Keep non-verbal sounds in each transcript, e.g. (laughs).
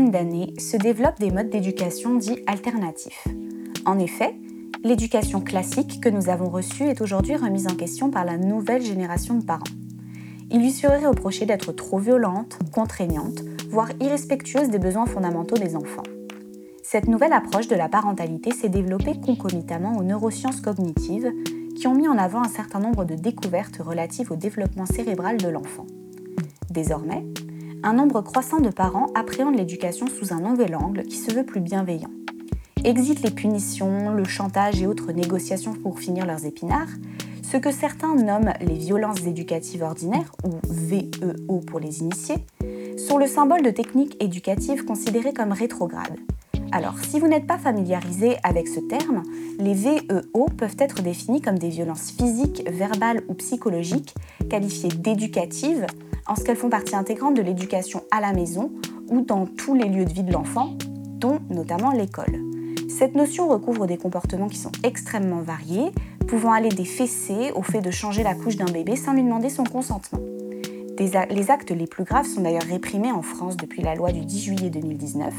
d'années se développent des modes d'éducation dits alternatifs. En effet, l'éducation classique que nous avons reçue est aujourd'hui remise en question par la nouvelle génération de parents. Il lui serait reproché d'être trop violente, contraignante, voire irrespectueuse des besoins fondamentaux des enfants. Cette nouvelle approche de la parentalité s'est développée concomitamment aux neurosciences cognitives qui ont mis en avant un certain nombre de découvertes relatives au développement cérébral de l'enfant. Désormais, un nombre croissant de parents appréhendent l'éducation sous un nouvel angle qui se veut plus bienveillant. Exit les punitions, le chantage et autres négociations pour finir leurs épinards, ce que certains nomment les violences éducatives ordinaires, ou VEO pour les initiés, sont le symbole de techniques éducatives considérées comme rétrogrades, alors, si vous n'êtes pas familiarisé avec ce terme, les VEO peuvent être définis comme des violences physiques, verbales ou psychologiques, qualifiées d'éducatives, en ce qu'elles font partie intégrante de l'éducation à la maison ou dans tous les lieux de vie de l'enfant, dont notamment l'école. Cette notion recouvre des comportements qui sont extrêmement variés, pouvant aller des fessées au fait de changer la couche d'un bébé sans lui demander son consentement. les actes les plus graves sont d'ailleurs réprimés en France depuis la loi du 10 juillet 2019.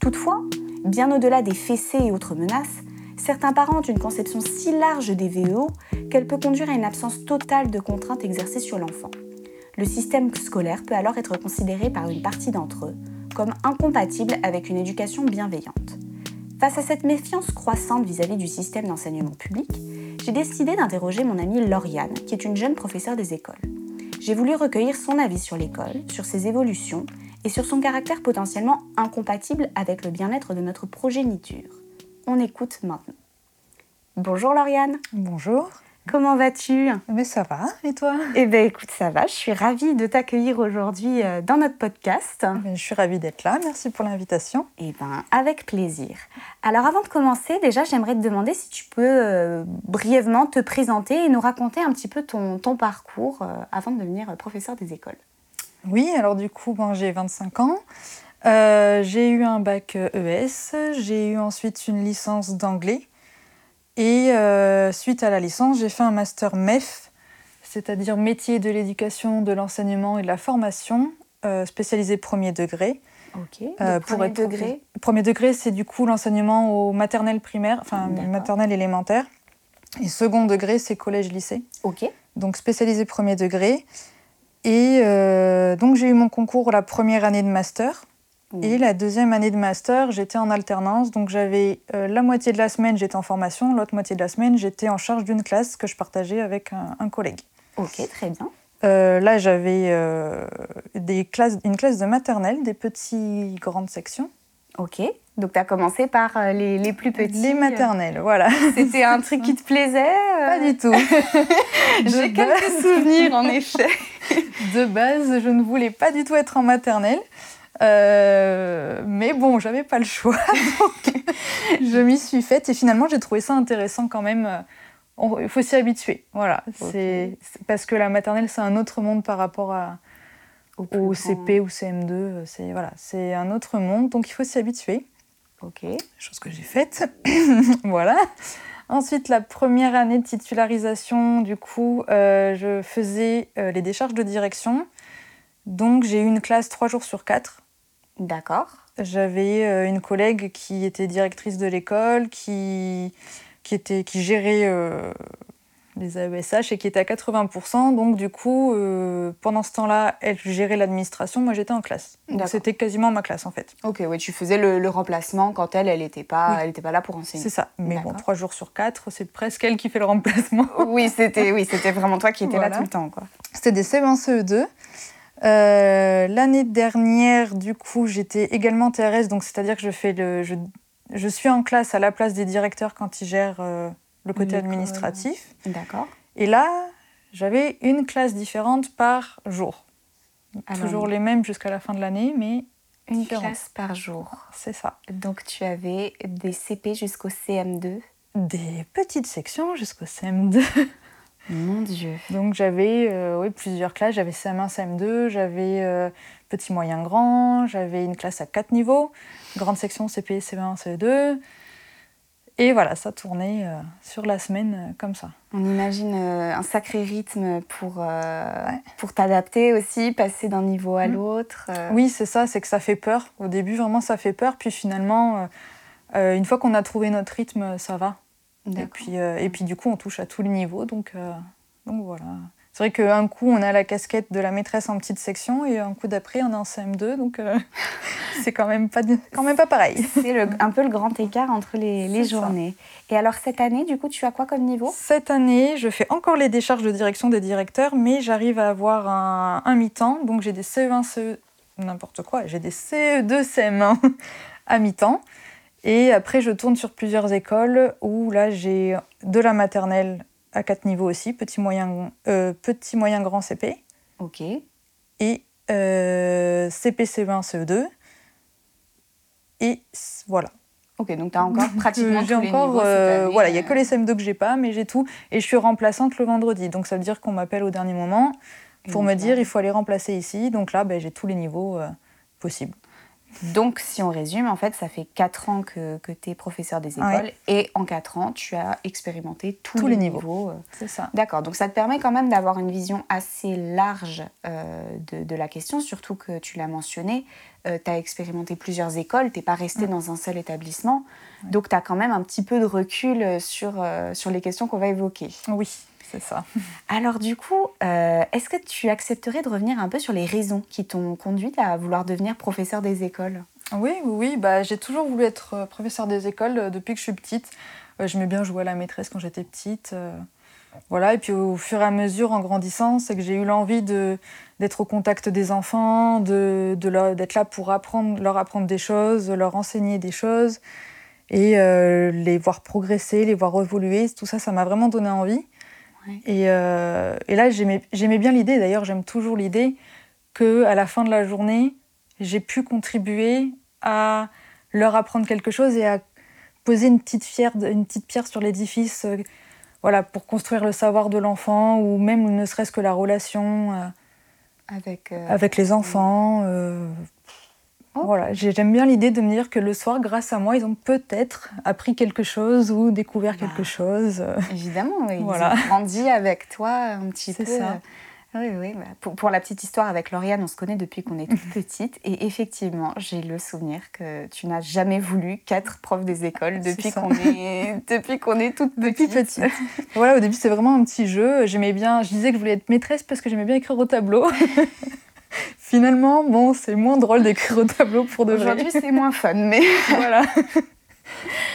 Toutefois, Bien au-delà des fessées et autres menaces, certains parents ont une conception si large des VEO qu'elle peut conduire à une absence totale de contraintes exercées sur l'enfant. Le système scolaire peut alors être considéré par une partie d'entre eux comme incompatible avec une éducation bienveillante. Face à cette méfiance croissante vis-à-vis du système d'enseignement public, j'ai décidé d'interroger mon amie Lauriane, qui est une jeune professeure des écoles. J'ai voulu recueillir son avis sur l'école, sur ses évolutions et sur son caractère potentiellement incompatible avec le bien-être de notre progéniture. On écoute maintenant. Bonjour Lauriane. Bonjour. Comment vas-tu? Mais ça va, et toi? Eh bien écoute, ça va. Je suis ravie de t'accueillir aujourd'hui euh, dans notre podcast. Je suis ravie d'être là, merci pour l'invitation. Eh bien, avec plaisir. Alors avant de commencer, déjà j'aimerais te demander si tu peux euh, brièvement te présenter et nous raconter un petit peu ton, ton parcours euh, avant de devenir professeur des écoles. Oui, alors du coup, j'ai 25 ans. Euh, j'ai eu un bac ES, e j'ai eu ensuite une licence d'anglais. Et euh, suite à la licence, j'ai fait un master MEF, c'est-à-dire métier de l'éducation, de l'enseignement et de la formation, euh, spécialisé premier degré. Ok. premier degré Premier degré, c'est du coup l'enseignement au maternel primaire, enfin maternel élémentaire. Et second degré, c'est collège-lycée. Ok. Donc spécialisé premier degré. Et euh, donc j'ai eu mon concours la première année de master. Et la deuxième année de master, j'étais en alternance. Donc j'avais euh, la moitié de la semaine, j'étais en formation. L'autre moitié de la semaine, j'étais en charge d'une classe que je partageais avec un, collègue. Ok, très bien. Euh, là, j'avais des classes, une classe de maternelle, des petits grandes sections. Ok. Donc, tu as commencé par les, les, plus petits. Les maternelles, voilà. (laughs) C'était un truc qui te plaisait Pas du tout. (laughs) J'ai quelques souvenirs, en effet. (laughs) de base, je ne voulais pas du tout être en maternelle. Euh, mais bon, j'avais pas le choix, donc je m'y suis faite et finalement j'ai trouvé ça intéressant quand même. Il faut s'y habituer, voilà. C'est parce que la maternelle c'est un autre monde par rapport à, au, CP ou CM2. C'est voilà, c'est un autre monde, donc il faut s'y habituer. Ok. Chose que j'ai faite, (laughs) voilà. Ensuite, la première année de titularisation, du coup, euh, je faisais euh, les décharges de direction. Donc, j'ai eu une classe trois jours sur quatre. D'accord. J'avais euh, une collègue qui était directrice de l'école, qui, qui, était, qui gérait les AESH et qui était à 80%. Donc, du coup, euh, pendant ce temps-là, elle gérait l'administration. Moi, j'étais en classe. Donc, c'était quasiment ma classe, en fait. Ok, oui, tu faisais le, remplacement quand elle, elle n'était pas, elle pas là pour enseigner. C'est ça. Mais bon, trois jours sur quatre, c'est presque elle qui fait le remplacement. (laughs) oui, c'était oui, vraiment toi qui étais là tout le temps. C'était des CE1, CE2. Euh, l'année dernière, du coup, j'étais également TRS, donc c'est-à-dire que je, fais le, je, je, suis en classe à la place des directeurs quand ils gèrent euh, le côté administratif. D'accord. Et là, j'avais une classe différente par jour. Toujours les mêmes jusqu'à la fin de l'année, mais une classe par jour. C'est ça. Donc tu avais des CP jusqu'au CM2 Des petites sections jusqu'au CM2. Mon Dieu. Donc j'avais euh, oui, plusieurs classes. J'avais CM1, CM2, j'avais euh, petit, moyen, grand, j'avais une classe à quatre niveaux, grande section CP, CM1, CE2. Et voilà, ça tournait euh, sur la semaine euh, comme ça. On imagine euh, un sacré rythme pour, pour t'adapter aussi, passer d'un niveau à mm. l'autre. Oui, c'est ça, c'est que ça fait peur. Au début, vraiment, ça fait peur. Puis finalement, une fois qu'on a trouvé notre rythme, ça va. Et puis, et puis du coup, on touche à tous les niveaux. Donc, donc voilà. C'est vrai qu'un coup, on a la casquette de la maîtresse en petite section et un coup d'après, on est en CM2. Donc, euh, (laughs) c'est quand même pas, quand même pas pareil. (laughs) C'est un peu le grand écart entre les, les journées. Et alors, cette année, du coup, tu as quoi comme niveau? Cette année, je fais encore les décharges de direction des directeurs, mais j'arrive à avoir un, un mi-temps. Donc, j'ai des CE1, CE... N'importe quoi. J'ai des CE2, CM1 (laughs) à mi-temps. Et après, je tourne sur plusieurs écoles où là, j'ai de la maternelle à quatre niveaux aussi, petit, moyen, euh, petit, moyen, grand CP. Ok. Et euh, CP, CE1, CE2. Et voilà. Ok, donc tu as encore (laughs) pratiquement J'ai encore, euh, voilà, il n'y a que les CM2 que j'ai pas, mais j'ai tout. Et je suis remplaçante le vendredi. Donc ça veut dire qu'on m'appelle au dernier moment pour me dire il faut aller remplacer ici. Donc là, ben, j'ai tous les niveaux possibles. Donc, si on résume, en fait, ça fait 4 ans que, que tu es professeur des écoles et en 4 ans, tu as expérimenté tous, les, niveaux. Euh. C'est ça. D'accord. Donc, ça te permet quand même d'avoir une vision assez large euh, de, de, la question, surtout que tu l'as mentionné, euh, tu as expérimenté plusieurs écoles, tu pas resté dans un seul établissement. Donc, tu as quand même un petit peu de recul sur, sur les questions qu'on va évoquer. Oui, c'est ça. Alors du coup, euh, est-ce que tu accepterais de revenir un peu sur les raisons qui t'ont conduite à vouloir devenir professeur des écoles? Oui, oui, bah, j'ai toujours voulu être euh, professeur des écoles euh, depuis que je suis petite. Je m'ai bien joué à la maîtresse quand j'étais petite. Voilà, et puis au fur et à mesure, en grandissant, c'est que j'ai eu l'envie d'être au contact des enfants, de, d'être là pour apprendre, leur apprendre des choses, leur enseigner des choses, et les voir progresser, les voir évoluer. Tout ça, ça m'a vraiment donné envie. Euh, et, là, j'aimais bien l'idée, d'ailleurs j'aime toujours l'idée, qu'à la fin de la journée, j'ai pu contribuer à leur apprendre quelque chose et à poser une petite, une petite pierre sur l'édifice euh, voilà, pour construire le savoir de l'enfant ou même ne serait-ce que la relation euh, avec, avec les enfants. Voilà, j'aime bien l'idée de me dire que le soir, grâce à moi, ils ont peut-être appris quelque chose ou découvert quelque bah, chose. Évidemment, ils ont grandi avec toi un petit peu. Ça. Oui, oui. Bah, pour, la petite histoire avec Lauriane, on se connaît depuis qu'on est toute (laughs) petite. Et effectivement, j'ai le souvenir que tu n'as jamais voulu qu'être prof des écoles depuis qu'on est, (laughs) depuis qu'on est toute petite. petite. (laughs) voilà, au début, c'était vraiment un petit jeu. J'aimais bien, je disais que je voulais être maîtresse parce que j'aimais bien écrire au tableau. Finalement, bon, c'est moins drôle d'écrire au tableau pour de vrai. Aujourd'hui, c'est moins fun, mais (laughs) (laughs) voilà.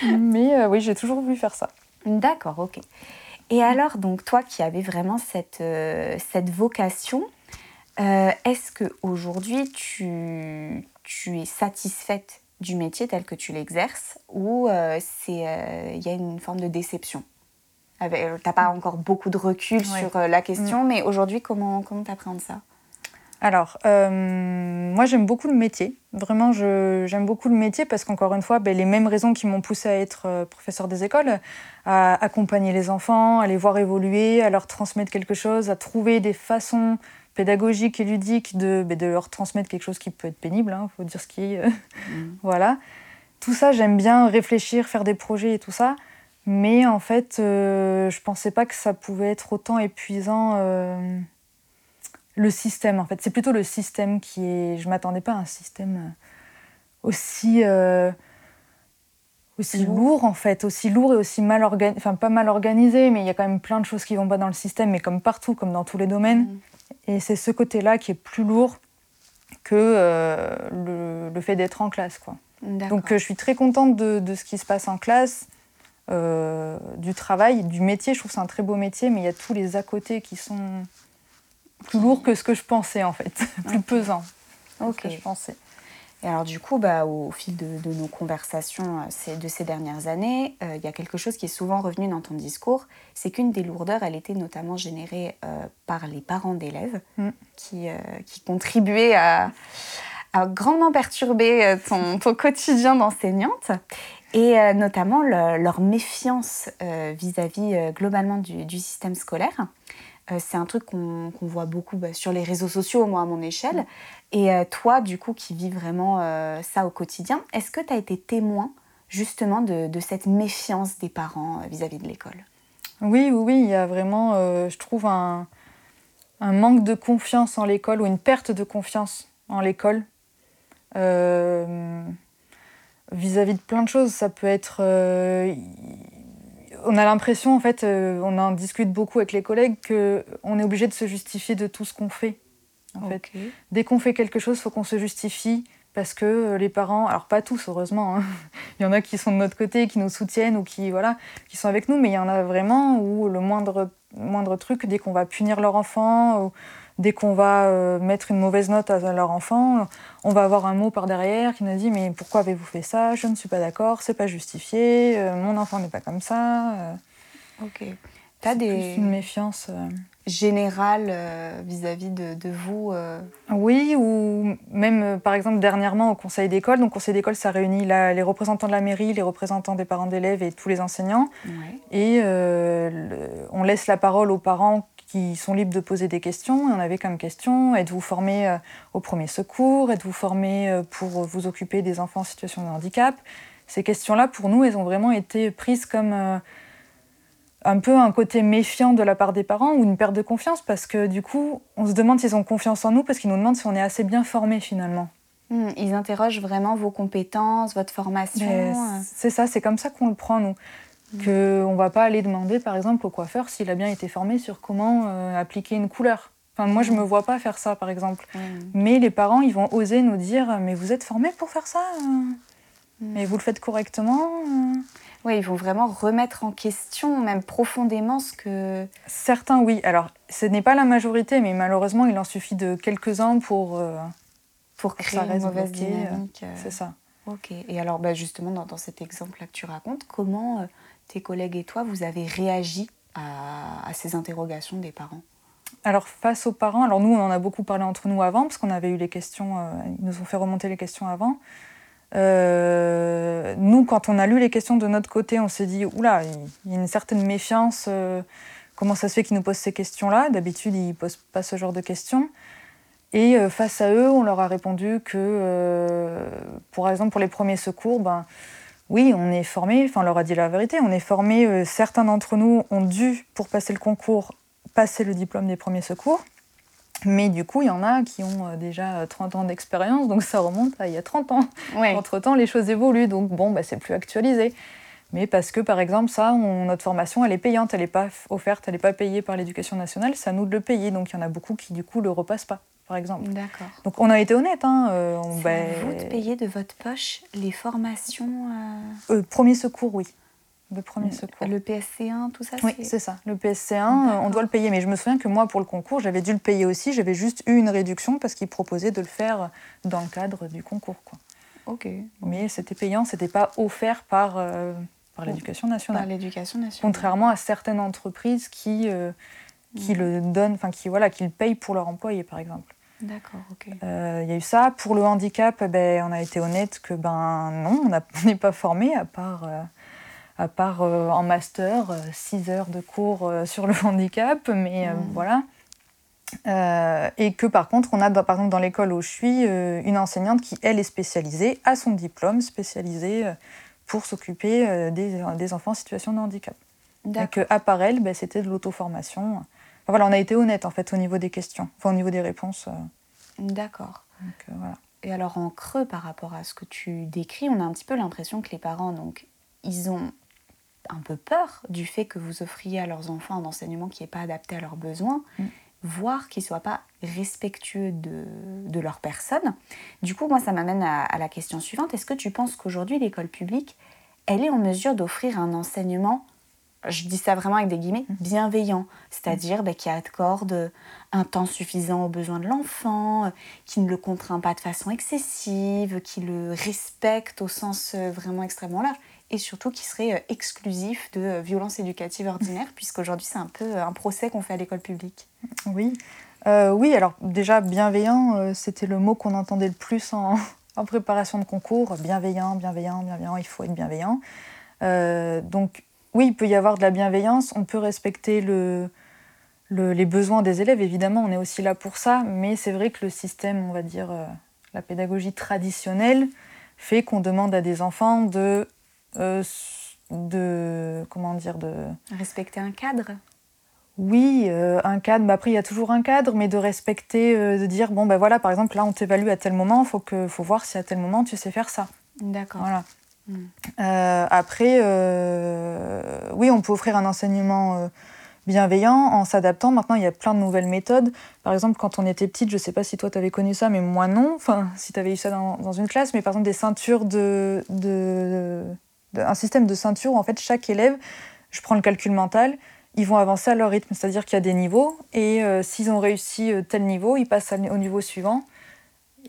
mais euh, oui, j'ai toujours voulu faire ça. D'accord, ok. Et alors, donc toi qui avais vraiment cette, euh, cette vocation, euh, est-ce qu'aujourd'hui tu, tu es satisfaite du métier tel que tu l'exerces ou il y a une forme de déception? Tu n'as pas encore beaucoup de recul sur la question, mm. mais aujourd'hui, comment tu comment ça? Alors, euh, moi j'aime beaucoup le métier. Vraiment, j'aime beaucoup le métier parce qu'encore une fois, ben, les mêmes raisons qui m'ont poussé à être euh, professeur des écoles, à accompagner les enfants, à les voir évoluer, à leur transmettre quelque chose, à trouver des façons pédagogiques et ludiques de, ben, de leur transmettre quelque chose qui peut être pénible, il hein, faut dire ce qui est. (laughs) Mm. voilà. Tout ça, j'aime bien réfléchir, faire des projets et tout ça. Mais en fait, euh, je pensais pas que ça pouvait être autant épuisant le système, en fait. C'est plutôt le système qui est. Je m'attendais pas à un système euh, aussi. Euh, aussi lourd. en fait, aussi lourd et aussi mal organisé, enfin pas mal organisé, mais il y a quand même plein de choses qui vont pas dans le système, mais comme partout, comme dans tous les domaines. Mm. Et c'est ce côté-là qui est plus lourd que euh, le, fait d'être en classe, quoi. Donc je suis très contente de, de, ce qui se passe en classe, du travail, du métier. Je trouve que c'est un très beau métier, mais il y a tous les à côté qui sont plus lourd que ce que je pensais en fait, (laughs) plus pesant que ce que je pensais. Et alors du coup, bah, au fil de, nos conversations euh, de ces dernières années, euh, il y a quelque chose qui est souvent revenu dans ton discours, c'est qu'une des lourdeurs, elle était notamment générée euh, par les parents d'élèves mm. qui, qui, contribuaient à, grandement perturber ton, (laughs) ton quotidien d'enseignante et notamment leur méfiance vis-à-vis globalement du, du, système scolaire. Euh, c'est un truc qu'on voit beaucoup bah, sur les réseaux sociaux, moi à mon échelle. Et euh, toi, du coup, qui vis vraiment euh, ça au quotidien, est-ce que tu as été témoin justement de, cette méfiance des parents vis-à-vis de l'école? Oui, oui, oui, il y a vraiment, je trouve, un, un, manque de confiance en l'école ou une perte de confiance en l'école. vis-à-vis de plein de choses, ça peut être on a l'impression, en fait, euh, on en discute beaucoup avec les collègues, qu'on est obligé de se justifier de tout ce qu'on fait. En fait. Dès qu'on fait quelque chose, il faut qu'on se justifie parce que euh, les parents, alors pas tous heureusement, hein. (laughs) il y en a qui sont de notre côté, qui nous soutiennent ou qui voilà, qui sont avec nous, mais il y en a vraiment où le moindre moindre truc, dès qu'on va punir leur enfant, ou dès qu'on va euh, mettre une mauvaise note à leur enfant, on va avoir un mot par derrière qui nous dit mais pourquoi avez-vous fait ça? Je ne suis pas d'accord, c'est pas justifié, euh, mon enfant n'est pas comme ça. Euh. ok. T'as des plus une méfiance générale vis-à-vis de, vous Oui, ou même par exemple dernièrement au conseil d'école. Donc conseil d'école, ça réunit les représentants de la mairie, les représentants des parents d'élèves et tous les enseignants. Et on laisse la parole aux parents qui sont libres de poser des questions. Et on avait comme question êtes-vous formé euh, au premier secours Êtes-vous formé euh, pour vous occuper des enfants en situation de handicap? Ces questions-là, pour nous, elles ont vraiment été prises comme euh, un peu un côté méfiant de la part des parents ou une perte de confiance parce que du coup, on se demande s'ils ont confiance en nous parce qu'ils nous demandent si on est assez bien formé finalement. Hmm, ils interrogent vraiment vos compétences, votre formation. C'est ça, c'est comme ça qu'on le prend, nous. Qu'on ne va pas aller demander, par exemple, au coiffeur s'il a bien été formé sur comment euh, appliquer une couleur. Enfin, moi, je ne me vois pas faire ça, par exemple. Mais les parents, ils vont oser nous dire Mais vous êtes formé pour faire ça Mais vous le faites correctement Oui, ils vont vraiment remettre en question, même profondément, ce que. Certains, oui. Alors, ce n'est pas la majorité, mais malheureusement, il en suffit de quelques-uns pour. Euh, pour créer une mauvaise dynamique. Euh. C'est ça. Ok. Et alors, bah, justement, dans, cet exemple-là que tu racontes, comment tes collègues et toi, vous avez réagi à, ces interrogations des parents alors face aux parents, alors nous on en a beaucoup parlé entre nous avant parce qu'on avait eu les questions, euh, ils nous ont fait remonter les questions avant. Euh, nous quand on a lu les questions de notre côté, on s'est dit oula, il y a une certaine méfiance. Euh, comment ça se fait qu'ils nous posent ces questions-là? D'habitude ils posent pas ce genre de questions. Et face à eux, on leur a répondu que, pour exemple pour les premiers secours, ben oui, on est formé, enfin on leur a dit la vérité, on est formé, euh, certains d'entre nous ont dû, pour passer le concours, passer le diplôme des premiers secours. Mais du coup, il y en a qui ont euh, déjà 30 ans d'expérience, donc ça remonte à il y a 30 ans. Entre-temps, les choses évoluent, donc bon, bah, c'est plus actualisé. Mais parce que, par exemple, ça, notre formation, elle est payante, elle n'est pas offerte, elle n'est pas payée par l'éducation nationale, c'est à nous de le payer. Donc il y en a beaucoup qui, du coup, le repassent pas par exemple. D'accord. Donc on a été honnête. Hein, euh, on, ben... vous de payer de votre poche les formations euh... euh Premier secours, oui. Le premier secours. Le PSC1, tout ça Oui, c'est ça. Le PSC1, on doit le payer. Mais je me souviens que moi, pour le concours, j'avais dû le payer aussi. J'avais juste eu une réduction parce qu'ils proposaient de le faire dans le cadre du concours. Quoi. Ok. Mais c'était payant, c'était pas offert par, par l'éducation nationale. Par l'éducation nationale. Contrairement à certaines entreprises qui, qui le donnent, enfin qui, voilà, qui le payent pour leurs employés, par exemple. D'accord, ok. Euh, il y a eu ça. Pour le handicap, ben, on a été honnête que ben non, on (laughs) n'est pas formé à part, euh, à part euh, en master, 6 heures de cours (laughs) sur le handicap, mais hmm. voilà. et que par contre, on a par exemple dans l'école où je suis une enseignante qui, elle, est spécialisée, a son diplôme spécialisé pour s'occuper des, des, enfants en situation de handicap. Et qu'à part elle, ben, c'était de l'auto-formation voilà, on a été honnête en fait au niveau des questions, enfin au niveau des réponses. Euh. D'accord. Euh, Et alors en creux par rapport à ce que tu décris, on a un petit peu l'impression que les parents, donc, ils ont un peu peur du fait que vous offriez à leurs enfants un enseignement qui n'est pas adapté à leurs besoins, mm. voire qui ne soit pas respectueux de, de, leur personne. Du coup, moi, ça m'amène à, à la question suivante. Est-ce que tu penses qu'aujourd'hui, l'école publique, elle est en mesure d'offrir un enseignement je dis ça vraiment avec des guillemets, mhm. bienveillant, c'est-à-dire bah, qui accorde un temps suffisant aux besoins de l'enfant, qui ne le contraint pas de façon excessive, qui le respecte au sens euh, vraiment extrêmement large, et surtout qui serait euh, exclusif de euh, violence éducative ordinaire, (laughs) puisqu'aujourd'hui c'est un peu un procès qu'on fait à l'école publique. Oui, oui, alors déjà bienveillant, c'était le mot qu'on entendait le plus en, (laughs) en, préparation de concours, bienveillant, bienveillant, bienveillant, il faut être bienveillant. donc oui, il peut y avoir de la bienveillance, on peut respecter les besoins des élèves, évidemment, on est aussi là pour ça, mais c'est vrai que le système, on va dire, euh, la pédagogie traditionnelle, fait qu'on demande à des enfants de de comment dire de respecter un cadre oui, un cadre, après il y a toujours un cadre, mais de respecter, de dire bon ben voilà, par exemple là on t'évalue à tel moment, faut que faut voir si à tel moment tu sais faire ça. D'accord. Voilà. Hmm. après, oui, on peut offrir un enseignement bienveillant en s'adaptant. Maintenant, il y a plein de nouvelles méthodes. Par exemple, quand on était petite, je ne sais pas si toi tu avais connu ça, mais moi non. Enfin, si tu avais eu ça dans, une classe, mais par exemple des ceintures de, un système de ceintures où en fait chaque élève, je prends le calcul mental, ils vont avancer à leur rythme, c'est-à-dire qu'il y a des niveaux et euh, s'ils ont réussi euh, tel niveau, ils passent au niveau suivant.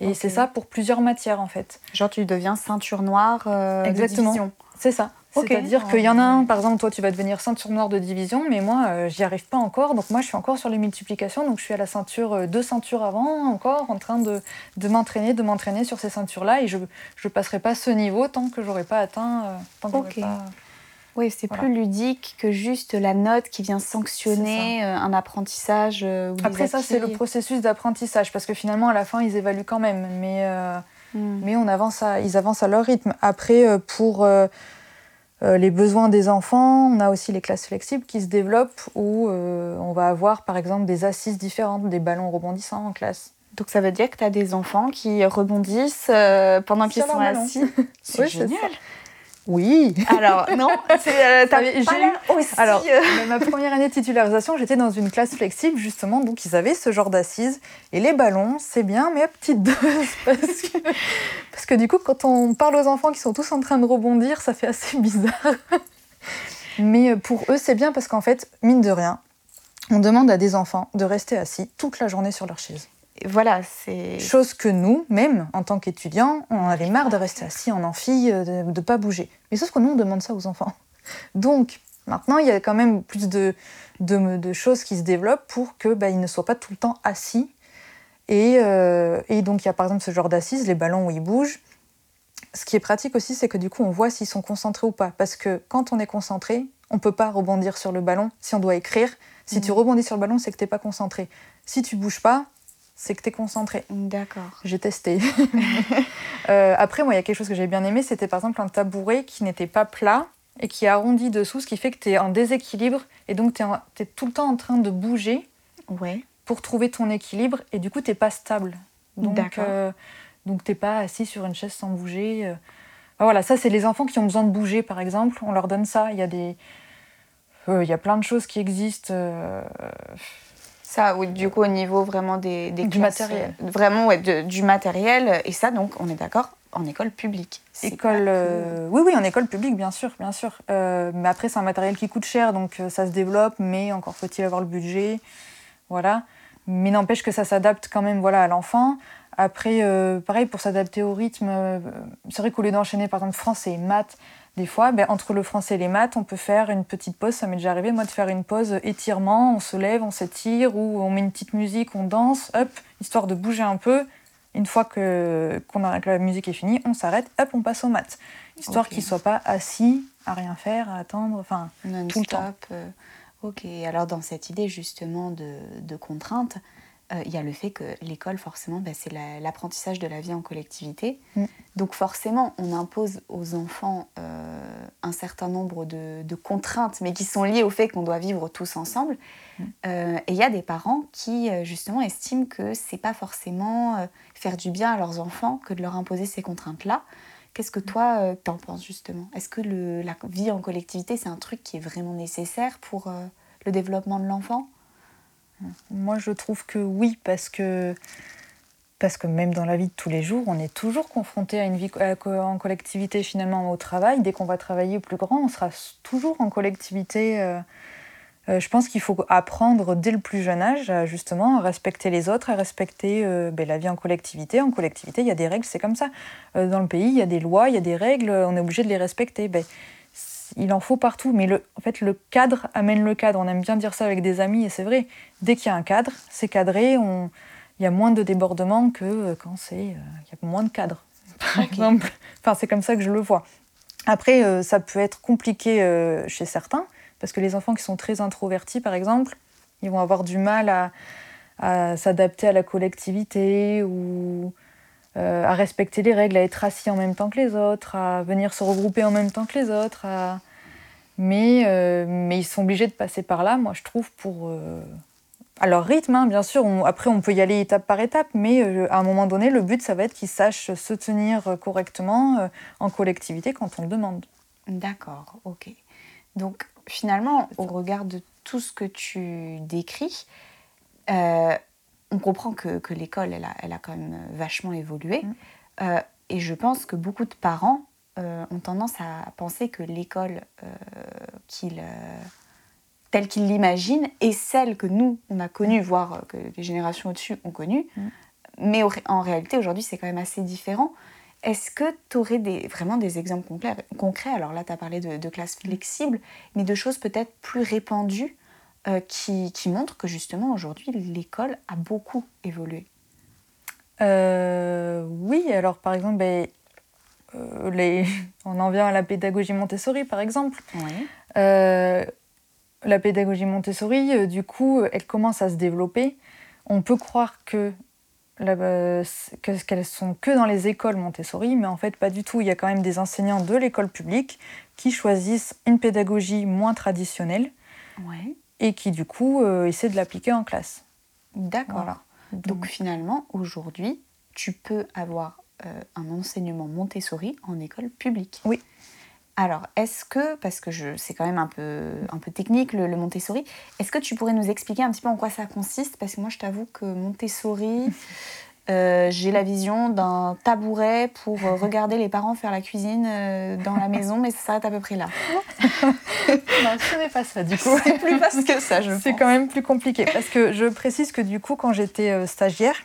Et c'est ça pour plusieurs matières en fait. Genre tu deviens ceinture noire euh, Exactement. C'est ça. C'est-à-dire qu'il y en a un, par exemple, toi tu vas devenir ceinture noire de division, mais moi euh, j'y arrive pas encore. Donc moi je suis encore sur les multiplications, donc je suis à la ceinture, euh, deux ceintures avant, encore en train de, de m'entraîner, de m'entraîner sur ces ceintures-là. Et je ne passerai pas ce niveau tant que j'aurai pas atteint. Tant que pas... Oui, c'est plus ludique que juste la note qui vient sanctionner un apprentissage. Après ça, c'est le processus d'apprentissage, parce que finalement, à la fin, ils évaluent quand même, mais, hmm. mais on avance à, ils avancent à leur rythme. Après, pour euh, les besoins des enfants, on a aussi les classes flexibles qui se développent où euh, on va avoir par exemple des assises différentes, des ballons rebondissants en classe. Donc ça veut dire que tu as des enfants qui rebondissent euh, pendant qu'ils sont assis. (laughs) C'est génial. Oui. Alors, non, euh, Alors, euh. ma première année de titularisation, j'étais dans une classe flexible, justement, donc ils avaient ce genre d'assises. Et les ballons, c'est bien, mais à petite dose. (laughs) Parce que, parce que du coup, quand on parle aux enfants qui sont tous en train de rebondir, ça fait assez bizarre. mais euh, pour eux, c'est bien parce qu'en fait, mine de rien, on demande à des enfants de rester assis toute la journée sur leur chaise voilà, c'est. Chose que nous, même en tant qu'étudiants, on avait marre de rester assis en amphi, euh, de ne pas bouger. Mais sauf que nous, on demande ça aux enfants. (laughs) Donc, maintenant, il y a quand même plus de, de, choses qui se développent pour qu'ils bah, ne soient pas tout le temps assis. Et, euh, et donc, il y a par exemple ce genre d'assises, les ballons où ils bougent. Ce qui est pratique aussi, c'est que du coup, on voit s'ils sont concentrés ou pas. Parce que quand on est concentré, on ne peut pas rebondir sur le ballon. Si on doit écrire, si tu mmh. rebondis sur le ballon, c'est que tu n'es pas concentré. Si tu bouges pas, c'est que tu es concentré. D'accord. J'ai testé. (laughs) Euh, après, moi, il y a quelque chose que j'ai bien aimé, c'était par exemple un tabouret qui n'était pas plat et qui est arrondi dessous, ce qui fait que tu es en déséquilibre et donc tu es, tout le temps en train de bouger ouais. pour trouver ton équilibre et du coup, tu n'es pas stable. Donc, euh, donc tu n'es pas assis sur une chaise sans bouger. Euh. voilà, ça, c'est les enfants qui ont besoin de bouger, par exemple. On leur donne ça. Il y a des... Il y a plein de choses qui existent ça, oui, du coup, au niveau vraiment des, du matériel. Euh, vraiment, ouais, du matériel. Et ça, donc, on est d'accord, en école publique. École, euh, oui, oui, en école publique, bien sûr, bien sûr. Euh, mais après, c'est un matériel qui coûte cher, donc ça se développe, mais encore faut-il avoir le budget. Voilà. Mais n'empêche que ça s'adapte quand même voilà, à l'enfant. Après, pareil, pour s'adapter au rythme, c'est vrai qu'au lieu d'enchaîner, par exemple, français et maths, des fois, ben, entre le français et les maths, on peut faire une petite pause. Ça m'est déjà arrivé, moi, de faire une pause étirement. On se lève, on s'étire, ou on met une petite musique, on danse, hop, histoire de bouger un peu. Une fois que, qu'on a, que la musique est finie, on s'arrête, hop, on passe aux maths. Histoire qu'ils ne soient pas assis à rien faire, à attendre, enfin, tout le temps. Euh, ok, alors dans cette idée justement de, de contrainte, il y a le fait que l'école, forcément, bah, c'est l'apprentissage de la vie en collectivité. Mm. Donc forcément, on impose aux enfants euh, un certain nombre de, contraintes, mais qui sont liées au fait qu'on doit vivre tous ensemble. Mm. Euh, et il y a des parents qui, justement, estiment que c'est pas forcément faire du bien à leurs enfants que de leur imposer ces contraintes-là. Qu'est-ce que toi, t'en penses, justement? Est-ce que le, la vie en collectivité, c'est un truc qui est vraiment nécessaire pour le développement de l'enfant? Moi, je trouve que oui, parce que, parce que même dans la vie de tous les jours, on est toujours confronté à une vie en collectivité finalement au travail. Dès qu'on va travailler plus grand, on sera toujours en collectivité. Euh, euh, je pense qu'il faut apprendre dès le plus jeune âge justement à respecter les autres, à respecter euh, ben, la vie en collectivité. En collectivité, il y a des règles, c'est comme ça. dans le pays, il y a des lois, il y a des règles, on est obligé de les respecter. Ben, il en faut partout, mais le, en fait, le cadre amène le cadre. On aime bien dire ça avec des amis, et c'est vrai. Dès qu'il y a un cadre, c'est cadré, on... il y a moins de débordements que euh, quand c'est, euh, il y a moins de cadre, (laughs) par exemple. Enfin, c'est comme ça que je le vois. Après, euh, ça peut être compliqué chez certains, parce que les enfants qui sont très introvertis, par exemple, ils vont avoir du mal à, à s'adapter à la collectivité ou à respecter les règles, à être assis en même temps que les autres, à venir se regrouper en même temps que les autres. Mais, mais ils sont obligés de passer par là, moi je trouve, pour à leur rythme, hein, bien sûr. après, on peut y aller étape par étape, mais euh, à un moment donné, le but, ça va être qu'ils sachent se tenir euh, correctement euh, en collectivité quand on le demande. D'accord, ok. Donc, finalement, au regard de tout ce que tu décris, on comprend que, que l'école, elle a, elle a, quand même vachement évolué. Mm. et je pense que beaucoup de parents ont tendance à penser que l'école qu'ils telle qu'il l'imagine et celle que nous, on a connue, voire euh, que les générations au-dessus ont connue. Mm. Mais en réalité, aujourd'hui, c'est quand même assez différent. Est-ce que tu aurais des, vraiment des exemples concrets, Alors là, tu as parlé de, de classes mm. flexibles, mais de choses peut-être plus répandues euh, qui, qui, montrent que justement, aujourd'hui, l'école a beaucoup évolué. Euh, oui, alors par exemple, ben, les... (laughs) on en vient à la pédagogie Montessori, par exemple. Oui la pédagogie Montessori, euh, du coup, elle commence à se développer. On peut croire que euh, qu'elles sont que dans les écoles Montessori, mais en fait pas du tout. Il y a quand même des enseignants de l'école publique qui choisissent une pédagogie moins traditionnelle et qui du coup euh, essaient de l'appliquer en classe. D'accord. Donc, finalement, aujourd'hui, tu peux avoir un enseignement Montessori en école publique. Oui. Alors, est-ce que, parce que c'est quand même un peu, un peu technique le, Montessori, est-ce que tu pourrais nous expliquer un petit peu en quoi ça consiste? Parce que moi, je t'avoue que Montessori, (laughs) euh, j'ai la vision d'un tabouret pour euh, regarder les parents faire la cuisine euh, dans la maison, mais ça s'arrête à peu près là. (laughs) non, ce n'est pas ça du coup. C'est plus vaste que ça, je C'est quand même plus compliqué. Parce que je précise que du coup, quand j'étais stagiaire,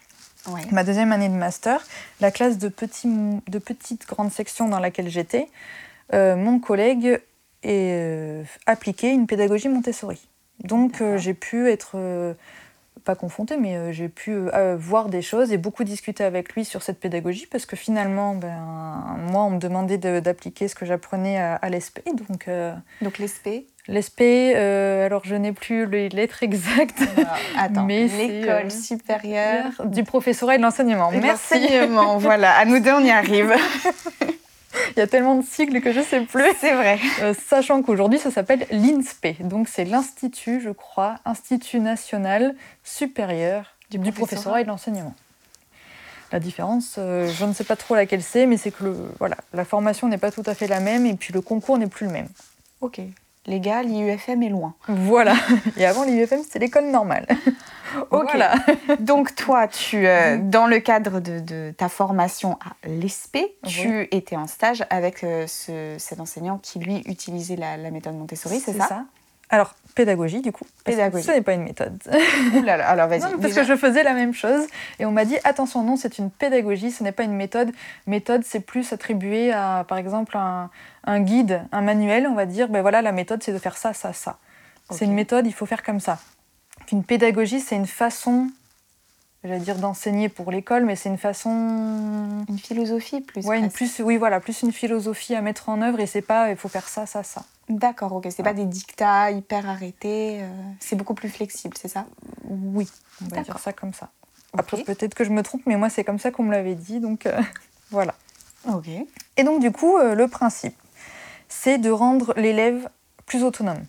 ma deuxième année de master, la classe de, petite grande section dans laquelle j'étais, euh, mon collègue est euh, appliqué une pédagogie Montessori. Donc j'ai pu être pas confrontée, mais j'ai pu voir des choses et beaucoup discuter avec lui sur cette pédagogie parce que finalement, ben, moi, on me demandait d'appliquer ce que j'apprenais à, l'ESP. Donc, donc l'ESP L'ESP, alors je n'ai plus les lettres exactes. (laughs) attends, mais l'école supérieure du professorat et de l'enseignement. Merci. Voilà, à nous deux, on y arrive. (laughs) Il y a tellement de sigles que je ne sais plus. C'est vrai. Euh, sachant qu'aujourd'hui, ça s'appelle l'INSPE. Donc, c'est l'Institut, je crois, Institut national supérieur du, professorat et de l'enseignement. La différence, euh, je ne sais pas trop laquelle c'est, mais c'est que le, voilà, la formation n'est pas tout à fait la même et puis le concours n'est plus le même. Ok. Les gars, l'IUFM est loin. Voilà. (laughs) Et avant, l'IUFM, c'était l'école normale. (laughs) ok. (laughs) Donc, toi, tu, euh, mhm. dans le cadre de, ta formation à l'ESP, tu étais en stage avec euh, cet enseignant qui, lui, utilisait la, méthode Montessori, c'est ça, ça alors, pédagogie, du coup. Pédagogie. ce n'est pas une méthode. (laughs) alors vas-y. parce que je faisais la même chose et on m'a dit attention, non, c'est une pédagogie, ce n'est pas une méthode. Méthode, c'est plus attribué à, par exemple, un, un, guide, un manuel. On va dire, ben voilà, la méthode, c'est de faire ça, ça, ça. C'est une méthode, il faut faire comme ça. Une pédagogie, c'est une façon j'allais dire d'enseigner pour l'école, mais c'est une façon. Une philosophie plus. Ouais, une plus, oui, voilà, plus une philosophie à mettre en œuvre et c'est pas il faut faire ça, ça, ça. D'accord, ok. C'est pas des dictats hyper arrêtés, euh, c'est beaucoup plus flexible, c'est ça? Oui, on va dire ça comme ça. Après, peut-être que je me trompe, mais moi, c'est comme ça qu'on me l'avait dit, donc euh, (laughs) voilà. Ok. Et donc, du coup, euh, le principe, c'est de rendre l'élève plus autonome,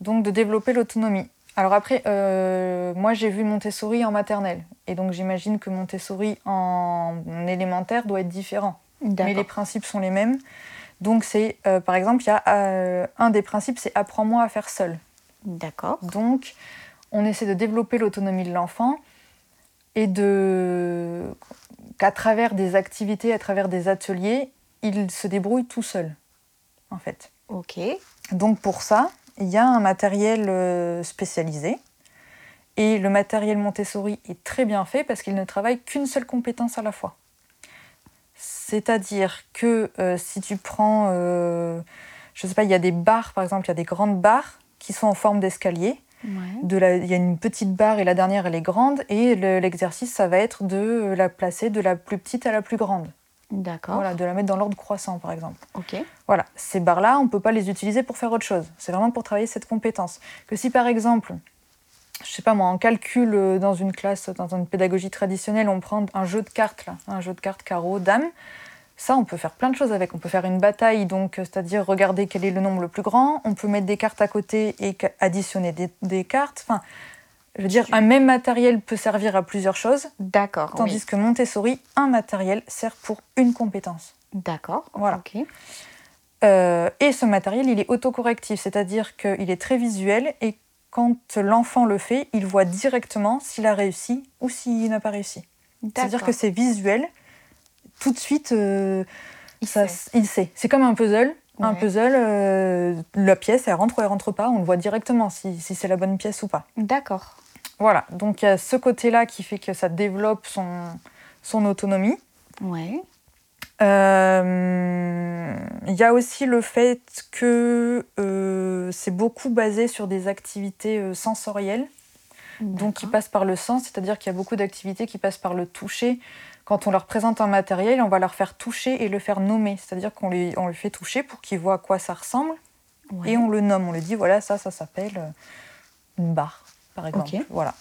donc de développer l'autonomie. Alors après, euh, moi j'ai vu Montessori en maternelle, et donc j'imagine que Montessori en élémentaire doit être différent. Mais les principes sont les mêmes. Donc c'est, euh, par exemple, il y a euh, un des principes, c'est apprends-moi à faire seul. D'accord. Donc on essaie de développer l'autonomie de l'enfant et de qu'à travers des activités, à travers des ateliers, il se débrouille tout seul, en fait. Ok. Donc pour ça, il y a un matériel euh, spécialisé. Et le matériel Montessori est très bien fait parce qu'il ne travaille qu'une seule compétence à la fois. C'est-à-dire que euh, si tu prends, euh, je ne sais pas, il y a des barres, par exemple, il y a des grandes barres qui sont en forme d'escalier. il y a une petite barre et la dernière, elle est grande. Et l'exercice, ça va être de la placer de la plus petite à la plus grande. D'accord. Voilà, de la mettre dans l'ordre croissant, par exemple. Ok. Voilà, ces barres-là, on ne peut pas les utiliser pour faire autre chose. C'est vraiment pour travailler cette compétence. Que si, par exemple, je sais pas moi, en calcul euh, dans une classe, dans une pédagogie traditionnelle, on prend un jeu de cartes, là, un jeu de cartes carreau, dame. Ça, on peut faire plein de choses avec. On peut faire une bataille, donc c'est-à-dire regarder quel est le nombre le plus grand. On peut mettre des cartes à côté et additionner des, des cartes. Enfin, je veux dire, un même matériel peut servir à plusieurs choses. D'accord. Tandis que Montessori, un matériel sert pour une compétence. D'accord. Voilà. Euh, et ce matériel, il est autocorrectif, c'est-à-dire qu'il est très visuel et quand l'enfant le fait, il voit directement s'il a réussi ou s'il n'a pas réussi. C'est-à-dire que c'est visuel. Tout de suite, euh, il, sait. C'est comme un puzzle. Un puzzle, euh, la pièce, elle rentre ou elle rentre pas, on le voit directement si, si c'est la bonne pièce ou pas. D'accord. Voilà, donc il y a ce côté-là qui fait que ça développe son, son autonomie. Ouais. Euh, il y a aussi le fait que euh, c'est beaucoup basé sur des activités euh, sensorielles, donc qui passent par le sens, c'est-à-dire qu'il y a beaucoup d'activités qui passent par le toucher. Quand on leur présente un matériel, on va leur faire toucher et le faire nommer, c'est-à-dire qu'on lui, on fait toucher pour qu'ils voient à quoi ça ressemble, et on le nomme, on lui dit voilà, ça, ça s'appelle une barre, par exemple. Voilà.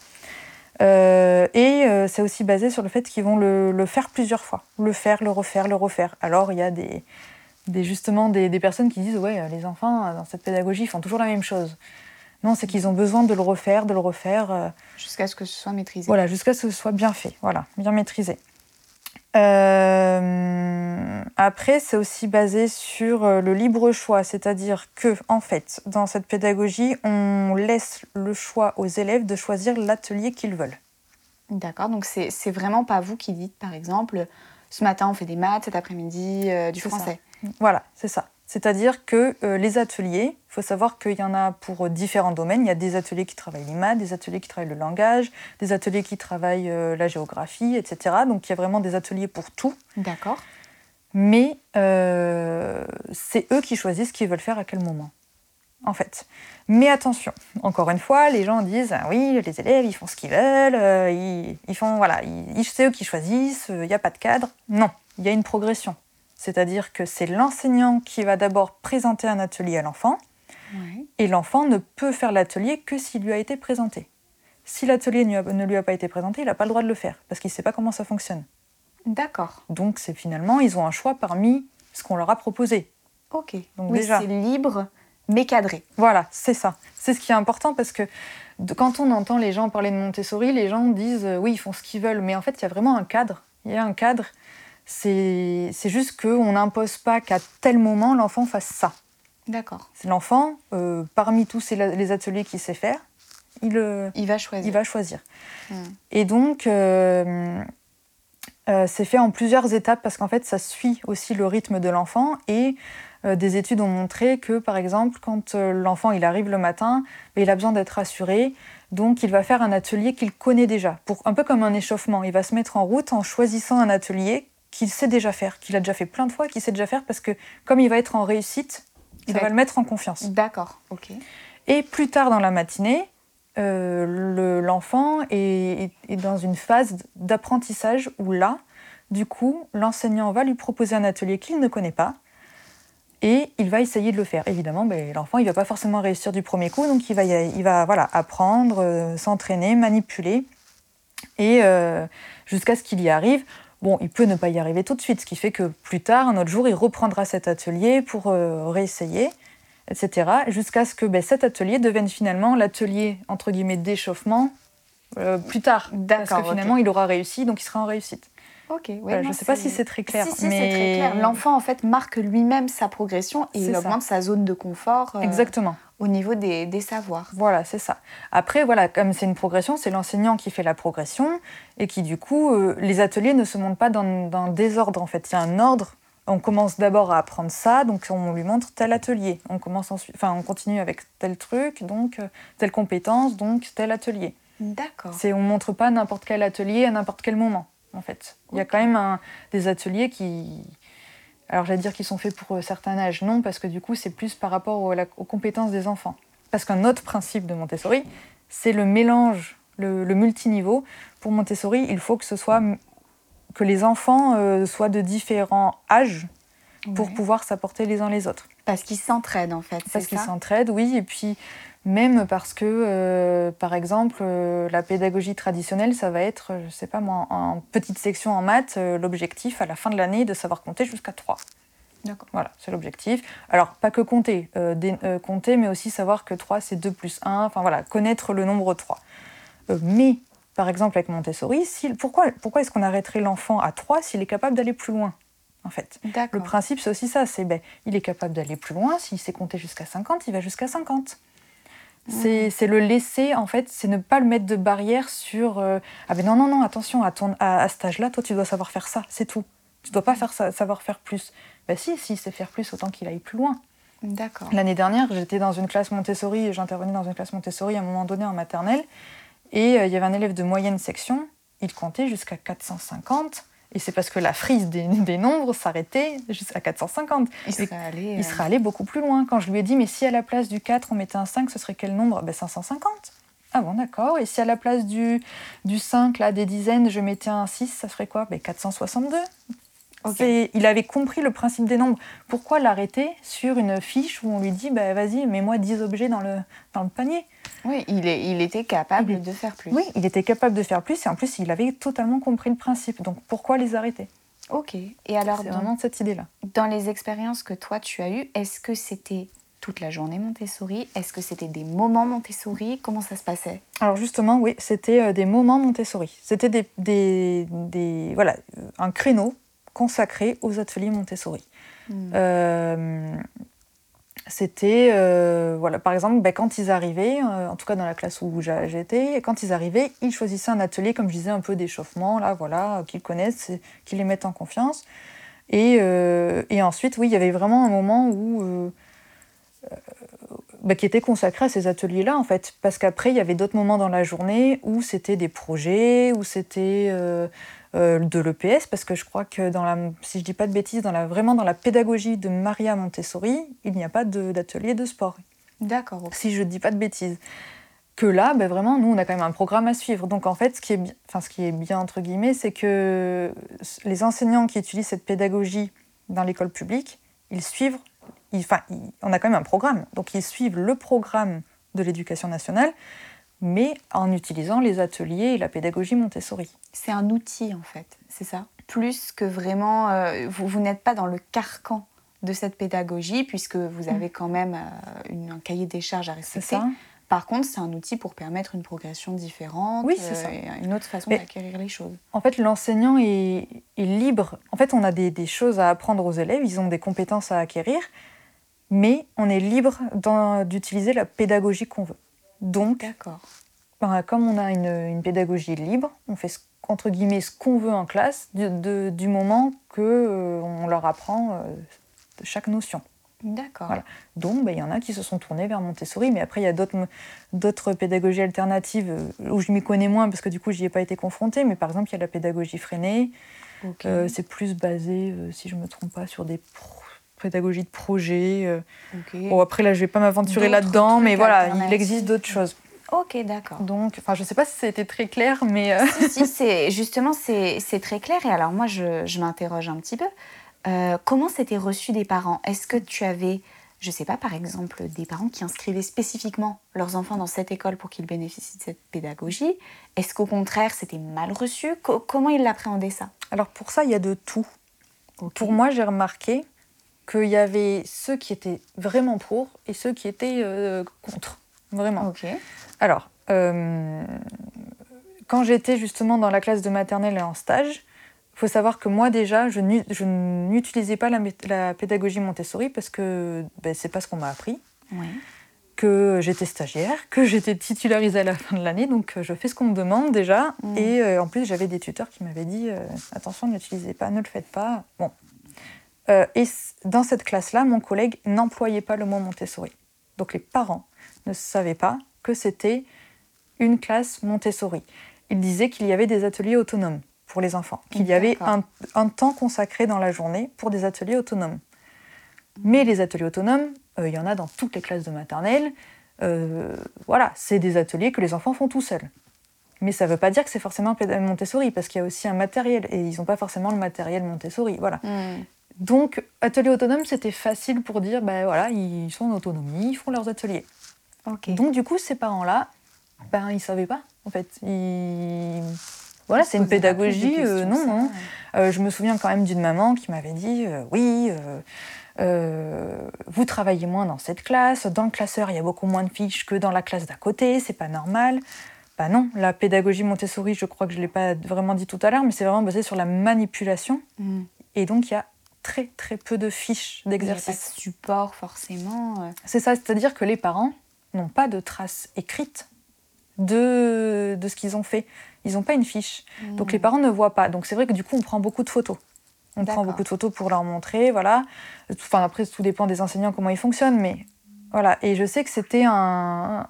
Euh, et euh, c'est aussi basé sur le fait qu'ils vont le, faire plusieurs fois, le faire, le refaire, le refaire. Alors il y a des, justement des, personnes qui disent ouais les enfants dans cette pédagogie font toujours la même chose. Non, c'est qu'ils ont besoin de le refaire, de le refaire. Euh, jusqu'à ce que ce soit maîtrisé. Voilà, jusqu'à ce que ce soit bien fait, voilà, bien maîtrisé. Après, c'est aussi basé sur le libre choix, c'est-à-dire que, en fait, dans cette pédagogie, on laisse le choix aux élèves de choisir l'atelier qu'ils veulent. D'accord, donc c'est vraiment pas vous qui dites, par exemple, ce matin on fait des maths, cet après-midi euh, du français. Voilà, c'est ça. C'est-à-dire que euh, les ateliers, il faut savoir qu'il y en a pour différents domaines. Il y a des ateliers qui travaillent maths, des ateliers qui travaillent le langage, des ateliers qui travaillent euh, la géographie, etc. Donc il y a vraiment des ateliers pour tout. D'accord. Mais c'est eux qui choisissent ce qu'ils veulent faire à quel moment en fait. Mais attention, encore une fois, les gens disent ah oui, les élèves ils font ce qu'ils veulent, euh, ils, font voilà, c'est eux qui choisissent, il n'y a pas de cadre. Non, il y a une progression. C'est-à-dire que c'est l'enseignant qui va d'abord présenter un atelier à l'enfant, et l'enfant ne peut faire l'atelier que s'il lui a été présenté. Si l'atelier ne lui a pas été présenté, il n'a pas le droit de le faire, parce qu'il ne sait pas comment ça fonctionne. D'accord. Donc c'est finalement, ils ont un choix parmi ce qu'on leur a proposé. Ok. Donc déjà, c'est libre mais cadré. Voilà, c'est ça. C'est ce qui est important parce que quand on entend les gens parler de Montessori, les gens disent euh, oui, ils font ce qu'ils veulent, mais en fait, il y a vraiment un cadre. Il y a un cadre. C'est juste qu'on n'impose pas qu'à tel moment, l'enfant fasse ça. D'accord. L'enfant, euh, parmi tous les ateliers qu'il sait faire, il, euh, il va choisir. Il va choisir. Hmm. Et donc, c'est fait en plusieurs étapes parce qu'en fait, ça suit aussi le rythme de l'enfant et euh, des études ont montré que, par exemple, quand euh, l'enfant il arrive le matin, ben, il a besoin d'être rassuré, donc il va faire un atelier qu'il connaît déjà, pour, un peu comme un échauffement. Il va se mettre en route en choisissant un atelier qu'il sait déjà faire, qu'il a déjà fait plein de fois, qu'il sait déjà faire, parce que comme il va être en réussite, il va le mettre en confiance. D'accord, ok. Et plus tard dans la matinée, euh, l'enfant est, est, dans une phase d'apprentissage où là, du coup, l'enseignant va lui proposer un atelier qu'il ne connaît pas, et il va essayer de le faire. Évidemment, ben, l'enfant, il va pas forcément réussir du premier coup, donc il va, il va voilà, apprendre, euh, s'entraîner, manipuler, et euh, jusqu'à ce qu'il y arrive. Bon, il peut ne pas y arriver tout de suite, ce qui fait que plus tard, un autre jour, il reprendra cet atelier pour euh, réessayer, etc., jusqu'à ce que ben, cet atelier devienne finalement l'atelier, entre guillemets, d'échauffement plus tard. Parce que finalement, il aura réussi, donc il sera en réussite. Ok, je ne sais pas si c'est très clair. Si, mais... c'est très clair. L'enfant, en fait, marque lui-même sa progression et il augmente sa zone de confort. Euh, Exactement. Au niveau des, des savoirs. Voilà, c'est ça. Après, voilà, comme c'est une progression, c'est l'enseignant qui fait la progression et qui, du coup, euh, les ateliers ne se montent pas dans, dans désordre, en fait. Il y a un ordre. On commence d'abord à apprendre ça, donc on lui montre tel atelier. On commence ensuite, enfin, on continue avec tel truc, donc euh, telle compétence, donc tel atelier. D'accord. C'est on montre pas n'importe quel atelier à n'importe quel moment en fait. Il y a quand même des ateliers qui... Alors j'allais dire qu'ils sont faits pour euh, certains âges, non, parce que du coup c'est plus par rapport aux, compétences des enfants. Parce qu'un autre principe de Montessori, c'est le mélange, le, multiniveau. Pour Montessori, il faut que ce soit que les enfants euh, soient de différents âges pour Ouais. pouvoir s'apporter les uns les autres. Parce qu'ils s'entraident en fait. Parce qu'ils s'entraident, oui, et puis même parce que, euh, par exemple, euh, la pédagogie traditionnelle, ça va être, je sais pas moi, en petite section en maths, euh, l'objectif à la fin de l'année de savoir compter jusqu'à 3. D'accord. Voilà, c'est l'objectif. Alors, pas que compter, compter, mais aussi savoir que 3, c'est 2 plus 1, enfin voilà, connaître le nombre 3. Euh, mais, par exemple, avec Montessori, si, pourquoi, pourquoi est-ce qu'on arrêterait l'enfant à 3 s'il est capable d'aller plus loin, en fait? Le principe, c'est aussi ça, c'est ben, il est capable d'aller plus loin, s'il sait compter jusqu'à 50, il va jusqu'à 50. C'est c'est le laisser, en fait, c'est ne pas le mettre de barrière sur euh, Ah ben non, non, non, attention, à, ton, à, à cet âge-là, toi, tu dois savoir faire ça, c'est tout. Tu dois pas faire ça, savoir faire plus. Ben si, s'il sait faire plus, autant qu'il aille plus loin. D'accord. L'année dernière, j'étais dans une classe Montessori, j'intervenais dans une classe Montessori à un moment donné en maternelle, et euh, il y avait un élève de moyenne section, il comptait jusqu'à 450, et c'est parce que la frise des, des nombres s'arrêtait jusqu'à 450. Il Et serait allé. il euh, serait allé beaucoup plus loin. Quand je lui ai dit, mais si à la place du 4, on mettait un 5, ce serait quel nombre? Ben, 550. Ah bon, d'accord. Et si à la place du, du 5, là, des dizaines, je mettais un 6, ça ferait quoi? Ben, 462. Ok. C'est- Il avait compris le principe des nombres. Pourquoi l'arrêter sur une fiche où on lui dit, bah, vas-y, mets-moi 10 objets dans le, dans le panier? Oui, il, est, il était capable Il est- de faire plus. Oui, il était capable de faire plus et en plus, il avait totalement compris le principe. Donc pourquoi les arrêter? Ok. Et alors, C'est dans, vraiment cette idée-là. dans les expériences que toi tu as eues, est-ce que c'était toute la journée Montessori? Est-ce que c'était des moments Montessori? Comment ça se passait? Alors justement, oui, c'était euh, des moments Montessori. C'était des, des, des- voilà, un créneau consacré aux ateliers Montessori. Hmm. Euh, c'était, euh, voilà, par exemple, ben, quand ils arrivaient, euh, en tout cas dans la classe où j'étais, quand ils arrivaient, ils choisissaient un atelier, comme je disais, un peu d'échauffement, là, voilà, qu'ils connaissent, qu'ils les mettent en confiance. Et, euh, et ensuite, oui, il y avait vraiment un moment où, ben, qui était consacré à ces ateliers-là, en fait, parce qu'après, il y avait d'autres moments dans la journée où c'était des projets, où c'était de l'EPS, parce que je crois que, dans la, si je dis pas de bêtises, dans la, vraiment dans la pédagogie de Maria Montessori, il n'y a pas d'atelier de, sport, D'accord. si je dis pas de bêtises. Que là, ben vraiment, nous, on a quand même un programme à suivre. Donc, en fait, ce qui est, bi- enfin, ce qui est bien, entre guillemets, c'est que les enseignants qui utilisent cette pédagogie dans l'école publique, ils suivent, ils- enfin, ils- on a quand même un programme. Donc, ils suivent le programme de l'éducation nationale, mais en utilisant les ateliers et la pédagogie Montessori. C'est un outil en fait, c'est ça? Plus que vraiment, euh, vous, vous n'êtes pas dans le carcan de cette pédagogie puisque vous avez quand même euh, une- un cahier des charges à. C'est respecter. ça Par contre, c'est un outil pour permettre une progression différente, Oui, c'est ça. une autre façon d'acquérir les choses. En fait, l'enseignant est, est libre. En fait, on a des, des choses à apprendre aux élèves, ils ont des compétences à acquérir, mais on est libre d'utiliser la pédagogie qu'on veut. Donc, D'accord. ben, comme on a une, une pédagogie libre, on fait ce- entre guillemets ce qu'on veut en classe du, de- du moment que euh, on leur apprend euh, chaque notion. D'accord. Voilà. Donc, ben, il y en a qui se sont tournés vers Montessori, mais après, il y a d'autres d'autres pédagogies alternatives euh, où je m'y connais moins parce que du coup, j'y ai pas été confrontée. Mais par exemple, il y a la pédagogie freinée. Euh, c'est plus basé, si je me trompe pas, sur des pro- pédagogies de projet. euh. Bon, après, là, je vais pas m'aventurer là-dedans, mais voilà, il existe d'autres choses. Ok, d'accord. Donc, enfin, je sais pas si été très clair, mais euh, si, si, (laughs) c'est justement c'est très clair. Et alors moi, je, je m'interroge un petit peu. Euh, comment c'était reçu des parents? Est-ce que tu avais, je sais pas, par exemple, des parents qui inscrivaient spécifiquement leurs enfants dans cette école pour qu'ils bénéficient de cette pédagogie? Est-ce qu'au contraire, c'était mal reçu? Co- Comment ils l'appréhendaient ça? Alors pour ça, il y a de tout. Pour moi, j'ai remarqué qu'il y avait ceux qui étaient vraiment pour et ceux qui étaient euh, contre. Vraiment. Ok. Alors, euh, quand j'étais justement dans la classe de maternelle et en stage, il faut savoir que moi déjà, je n'u- je n'utilisais pas la, pédagogie Montessori parce que ben, c'est pas ce qu'on m'a appris, Oui. que j'étais stagiaire, que j'étais titularisée à la fin de l'année, donc euh, je fais ce qu'on me demande déjà. Mm. Et euh, en plus, j'avais des tuteurs qui m'avaient dit attention, ne l'utilisez pas, ne le faites pas. Bon. Euh, et dans cette classe-là, mon collègue n'employait pas le mot Montessori. Donc les parents ne savaient pas que c'était une classe Montessori. Il disait qu'il y avait des ateliers autonomes pour les enfants, qu'il y avait un, temps consacré dans la journée pour des ateliers autonomes. Mais les ateliers autonomes, euh, il y en a dans toutes les classes de maternelle. Euh, voilà, c'est des ateliers que les enfants font tout seuls. Mais ça ne veut pas dire que c'est forcément Montessori, parce qu'il y a aussi un matériel, et ils n'ont pas forcément le matériel Montessori. Voilà. Hmm. Donc, atelier autonome, c'était facile pour dire, ben voilà, ils sont en autonomie, ils font leurs ateliers. Donc, du coup, ces parents-là, ben, ils ne savaient pas, en fait. Voilà, c'est une pédagogie. Euh, non, non. Euh, je me souviens quand même d'une maman qui m'avait dit, euh, oui, vous travaillez moins dans cette classe, dans le classeur, il y a beaucoup moins de fiches que dans la classe d'à côté, c'est pas normal. Bah non, la pédagogie Montessori, je crois que je ne l'ai pas vraiment dit tout à l'heure, mais c'est vraiment basé sur la manipulation. Mm. Et donc, il y a très très peu de fiches d'exercice. De support forcément. C'est ça, c'est-à-dire que les parents n'ont pas de traces écrites de, de ce qu'ils ont fait. Ils n'ont pas une fiche. Hmm. Donc les parents ne voient pas. Donc c'est vrai que du coup, on prend beaucoup de photos. On prend beaucoup de photos pour leur montrer, voilà. Enfin, après, tout dépend des enseignants, comment ils fonctionnent, mais voilà. Et je sais que c'était un,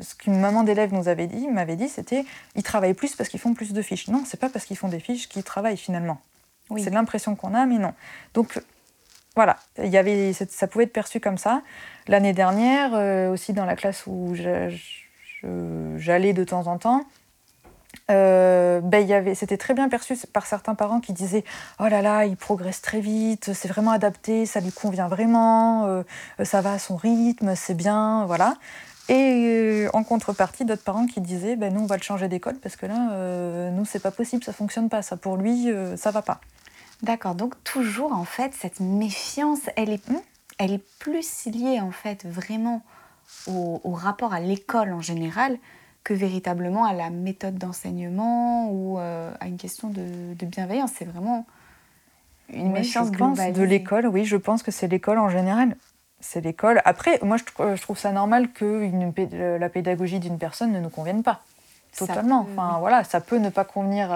Ce qu'une maman d'élève nous avait dit, m'avait dit, c'était ils travaillent plus parce qu'ils font plus de fiches. Non, c'est pas parce qu'ils font des fiches qu'ils travaillent finalement. C'est l'impression qu'on a, mais non. Donc voilà, il y avait, ça pouvait être perçu comme ça. L'année dernière, euh, aussi dans la classe où j'allais de temps en temps, euh, ben, c'était très bien perçu par certains parents qui disaient Oh là là, il progresse très vite, c'est vraiment adapté, ça lui convient vraiment, euh, ça va à son rythme, c'est bien, voilà. Et en contrepartie, d'autres parents qui disaient ben, Nous, on va le changer d'école parce que là, nous, c'est pas possible, ça fonctionne pas, ça pour lui, ça va pas. D'accord, donc toujours en fait, cette méfiance, elle est, hmm, elle est plus liée en fait vraiment au rapport à l'école en général que véritablement à la méthode d'enseignement ou euh, à une question de, bienveillance. C'est vraiment une méfiance de l'école, oui, je pense que c'est l'école en général. C'est l'école. Après, moi, je, trouve ça normal que une, la pédagogie d'une personne ne nous convienne pas. Totalement. enfin, voilà, ça peut ne pas convenir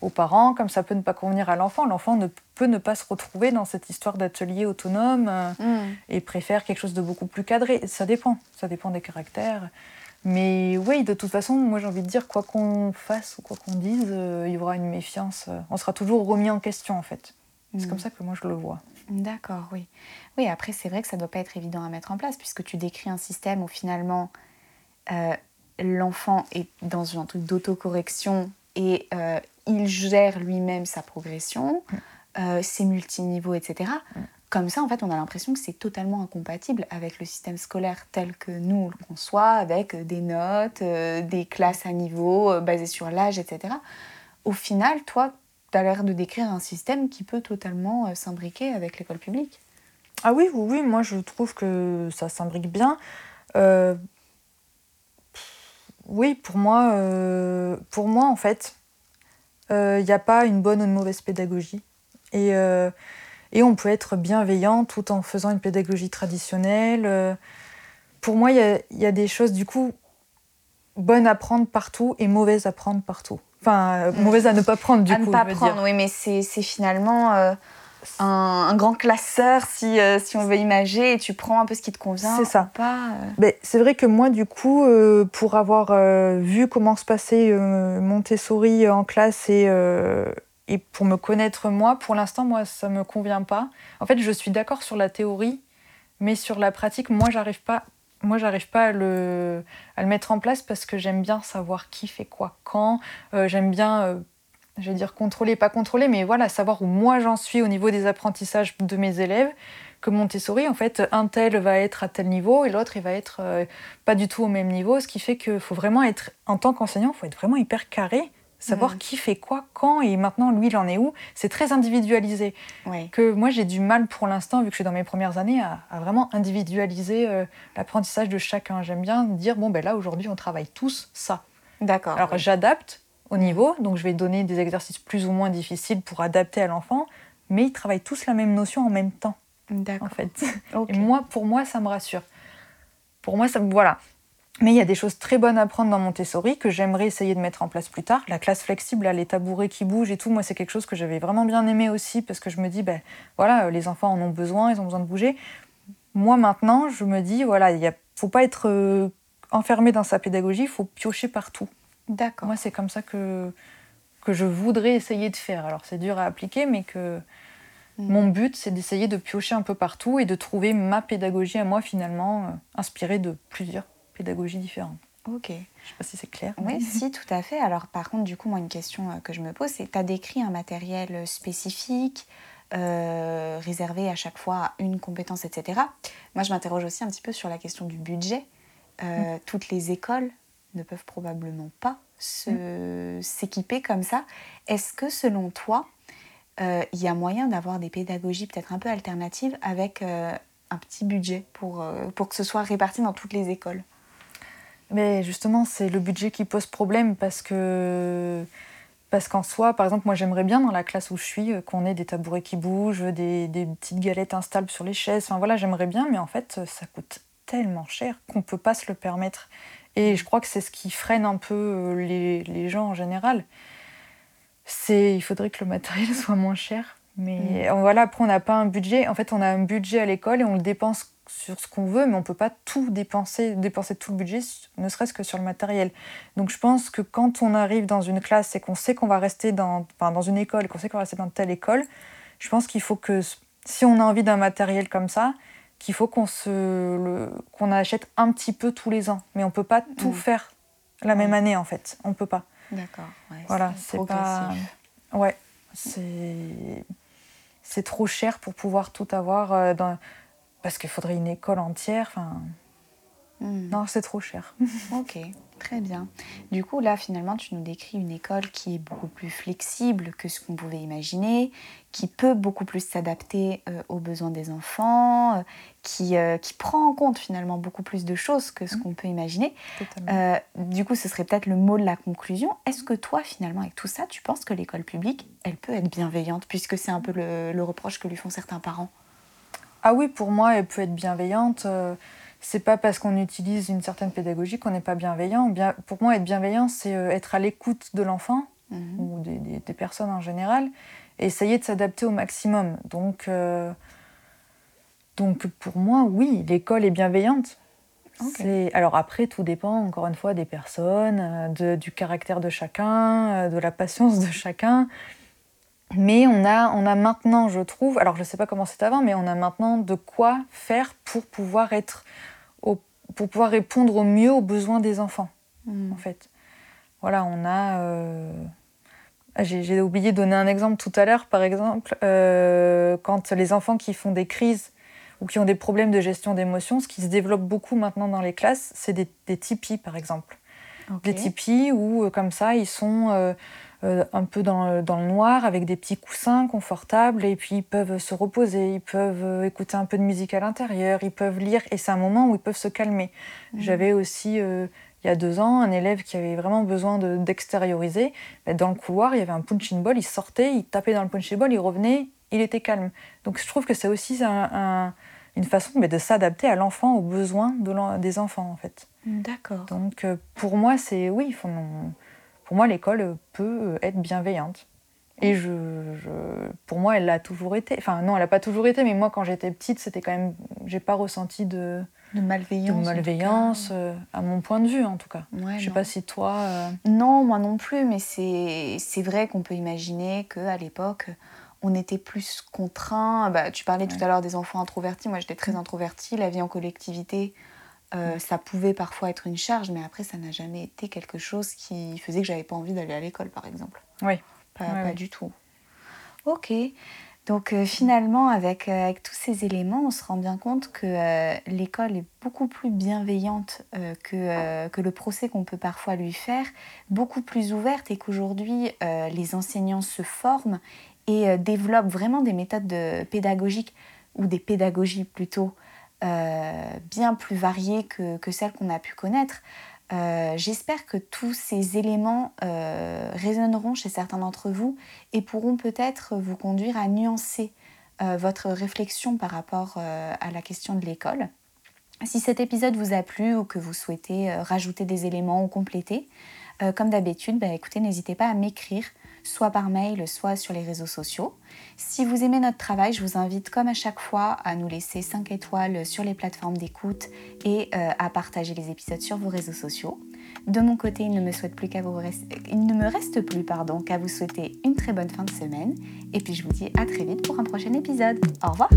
aux parents, comme ça peut ne pas convenir à l'enfant. L'enfant ne peut ne pas se retrouver dans cette histoire d'atelier autonome euh, mm. et préfère quelque chose de beaucoup plus cadré. Ça dépend. Ça dépend des caractères. Mais oui, de toute façon, moi j'ai envie de dire, quoi qu'on fasse ou quoi qu'on dise, euh, il y aura une méfiance. Euh, on sera toujours remis en question en fait. C'est comme mm. ça que moi je le vois. D'accord, oui. Oui, après c'est vrai que ça ne doit pas être évident à mettre en place puisque tu décris un système où finalement euh, l'enfant est dans un truc d'autocorrection et il gère lui-même sa progression, mm. ses multiniveaux, etc comme ça, en fait, on a l'impression que c'est totalement incompatible avec le système scolaire tel que nous le conçoit, avec des notes, euh, des classes à niveau euh, basées sur l'âge, etc. Au final, toi, tu as l'air de décrire un système qui peut totalement euh, s'imbriquer avec l'école publique. Ah oui, oui, oui, moi je trouve que ça s'imbrique bien. Oui, pour moi, pour moi, en fait, il n'y a pas une bonne ou une mauvaise pédagogie. Et et on peut être bienveillant tout en faisant une pédagogie traditionnelle. Euh, pour moi, il y, a des choses du coup bonnes à prendre partout et mauvaises à prendre partout. Enfin, euh, mm. mauvaises à ne pas prendre du à coup. ne pas prendre, oui, mais c'est finalement euh, un, grand classeur si, si on veut imager et tu prends un peu ce qui te convient. C'est ça. C'est vrai que moi, du coup, pour avoir vu comment se passait Montessori en classe et et pour me connaître moi, pour l'instant, moi, ça me convient pas. En fait, je suis d'accord sur la théorie, mais sur la pratique, moi, j'arrive pas. Moi, j'arrive pas à le, à le mettre en place parce que j'aime bien savoir qui fait quoi quand. Euh, j'aime bien, euh, je vais dire contrôler, pas contrôler, mais voilà, savoir où moi j'en suis au niveau des apprentissages de mes élèves. Que Montessori, en fait, un tel va être à tel niveau et l'autre, il va être euh, pas du tout au même niveau. Ce qui fait qu'il faut vraiment être, en tant qu'enseignant, il faut être vraiment hyper carré savoir mm. qui fait quoi, quand, et maintenant lui il en est où. C'est très individualisé. Que moi j'ai du mal pour l'instant, vu que je suis dans mes premières années, à, vraiment individualiser euh, l'apprentissage de chacun. J'aime bien dire bon ben là aujourd'hui on travaille tous ça. D'accord. Alors j'adapte au niveau, donc je vais donner des exercices plus ou moins difficiles pour adapter à l'enfant, mais ils travaillent tous la même notion en même temps. D'accord. En fait. (laughs) Et moi, pour moi, ça me rassure. Pour moi, ça, voilà. Mais il y a des choses très bonnes à prendre dans Montessori que j'aimerais essayer de mettre en place plus tard. La classe flexible, les tabourets qui bougent et tout, moi c'est quelque chose que j'avais vraiment bien aimé aussi parce que je me dis, ben voilà, les enfants en ont besoin, ils ont besoin de bouger. Moi maintenant, je me dis, voilà, il ne faut pas être euh, enfermé dans sa pédagogie, il faut piocher partout. D'accord. Moi c'est comme ça que, que je voudrais essayer de faire. Alors c'est dur à appliquer, mais que mm. mon but c'est d'essayer de piocher un peu partout et de trouver ma pédagogie à moi finalement, euh, inspirée de plusieurs pédagogie différente. Ok. Je ne sais pas si c'est clair. Oui, (laughs) si, tout à fait. Alors, par contre, du coup, moi, une question euh, que je me pose, c'est tu as décrit un matériel euh, spécifique, euh, réservé à chaque fois à une compétence, etc. Moi, je m'interroge aussi un petit peu sur la question du budget. Euh, mm. Toutes les écoles ne peuvent probablement pas mm. s'équiper comme ça. Est-ce que selon toi, il y a moyen d'avoir des pédagogies peut-être un peu alternatives avec un petit budget pour, pour que ce soit réparti dans toutes les écoles? Mais justement, c'est le budget qui pose problème parce que parce qu'en soi, par exemple, moi j'aimerais bien dans la classe où je suis euh, qu'on ait des tabourets qui bougent, des, des, petites galettes instables sur les chaises. Enfin voilà, j'aimerais bien, mais en fait, ça coûte tellement cher qu'on ne peut pas se le permettre. Et je crois que c'est ce qui freine un peu euh, les, les gens en général. C'est, il faudrait que le matériel (laughs) soit moins cher. Mais mm. voilà, après on n'a pas un budget. En fait, on a un budget à l'école et on le dépense sur ce qu'on veut, mais on peut pas tout dépenser, dépenser tout le budget, ne serait-ce que sur le matériel. Donc je pense que quand on arrive dans une classe et qu'on sait qu'on va rester dans, enfin, dans une école, qu'on sait qu'on va rester dans telle école, je pense qu'il faut que si on a envie d'un matériel comme ça, qu'il faut qu'on se qu'on achète un petit peu tous les ans, mais on peut pas tout mm. faire la même année en fait, on peut pas. D'accord. voilà, c'est pas. Ouais, c'est c'est trop cher pour pouvoir tout avoir euh, dans parce qu'il faudrait une école entière. Enfin, hmm. non, c'est trop cher. (laughs) ok, très bien. Du coup, là, finalement, tu nous décris une école qui est beaucoup plus flexible que ce qu'on pouvait imaginer, qui peut beaucoup plus s'adapter euh, aux besoins des enfants, euh, qui, euh, qui prend en compte finalement beaucoup plus de choses que ce hmm. qu'on peut imaginer. du coup, ce serait peut-être le mot de la conclusion. Est-ce que toi, finalement, avec tout ça, tu penses que l'école publique, elle peut être bienveillante, puisque c'est un peu le reproche que lui font certains parents? Ah oui, pour moi, elle peut être bienveillante. Euh, c'est pas parce qu'on utilise une certaine pédagogie qu'on n'est pas bienveillant. Bien, pour moi, être bienveillant, c'est euh, être à l'écoute de l'enfant mhm. ou des, personnes en général et essayer de s'adapter au maximum. Donc, euh, donc pour moi, oui, l'école est bienveillante. Alors après, tout dépend encore une fois des personnes, du caractère de chacun, de la patience de chacun. Mais on a, on a maintenant, je trouve, alors je ne sais pas comment c'était avant, mais on a maintenant de quoi faire pour pouvoir être, pour pouvoir répondre au mieux aux besoins des enfants, hmm. en fait. Voilà, on a. Euh, j'ai oublié de donner un exemple tout à l'heure, par exemple, euh, quand les enfants qui font des crises ou qui ont des problèmes de gestion d'émotions, ce qui se développe beaucoup maintenant dans les classes, c'est des, des tipis, par exemple. Des tipis où, euh, comme ça, ils sont euh, un peu dans, le noir, avec des petits coussins confortables, et puis ils peuvent se reposer, ils peuvent euh, écouter un peu de musique à l'intérieur, ils peuvent lire, et c'est un moment où ils peuvent se calmer. Mmh. J'avais aussi, euh, il y a deux ans, un élève qui avait vraiment besoin d'extérioriser. Bah, dans le couloir, il y avait un punching ball, il sortait, il tapait dans le punching ball, il revenait, il était calme. Donc je trouve que c'est aussi une façon mais de s'adapter à l'enfant, aux besoins de des enfants, en fait. D'accord. Donc pour moi, c'est oui, il faut pour moi, l'école peut être bienveillante. Et je, pour moi, elle l'a toujours été. Enfin, non, elle n'a pas toujours été, mais moi, quand j'étais petite, c'était quand même. J'ai pas ressenti de, de malveillance. De malveillance, euh, à mon point de vue, en tout cas. Ouais, je sais pas si toi. Euh, non, moi non plus, mais c'est vrai qu'on peut imaginer qu'à l'époque, on était plus contraint. Bah, tu parlais tout à l'heure des enfants introvertis. Moi, j'étais très introvertie. La vie en collectivité, euh, ça pouvait parfois être une charge, mais après, ça n'a jamais été quelque chose qui faisait que j'avais pas envie d'aller à l'école, par exemple. Oui. Pas, du tout. Ok. Donc euh, finalement, avec, euh, avec, tous ces éléments, on se rend bien compte que l'école est beaucoup plus bienveillante que, que le procès qu'on peut parfois lui faire, beaucoup plus ouverte et qu'aujourd'hui, les enseignants se forment et développent vraiment des méthodes de pédagogiques ou des pédagogies plutôt bien plus variées que, celles qu'on a pu connaître. Euh, j'espère que tous ces éléments euh, résonneront chez certains d'entre vous et pourront peut-être vous conduire à nuancer votre réflexion par rapport à la question de l'école. Si cet épisode vous a plu ou que vous souhaitez rajouter des éléments ou compléter, comme d'habitude, bah, écoutez, n'hésitez pas à m'écrire soit par mail, soit sur les réseaux sociaux. Si vous aimez notre travail, je vous invite comme à chaque fois à nous laisser 5 étoiles sur les plateformes d'écoute et euh, à partager les épisodes sur vos réseaux sociaux. De mon côté, il ne me, vous il ne me reste plus qu'à vous souhaiter une très bonne fin de semaine et puis je vous dis à très vite pour un prochain épisode. Au revoir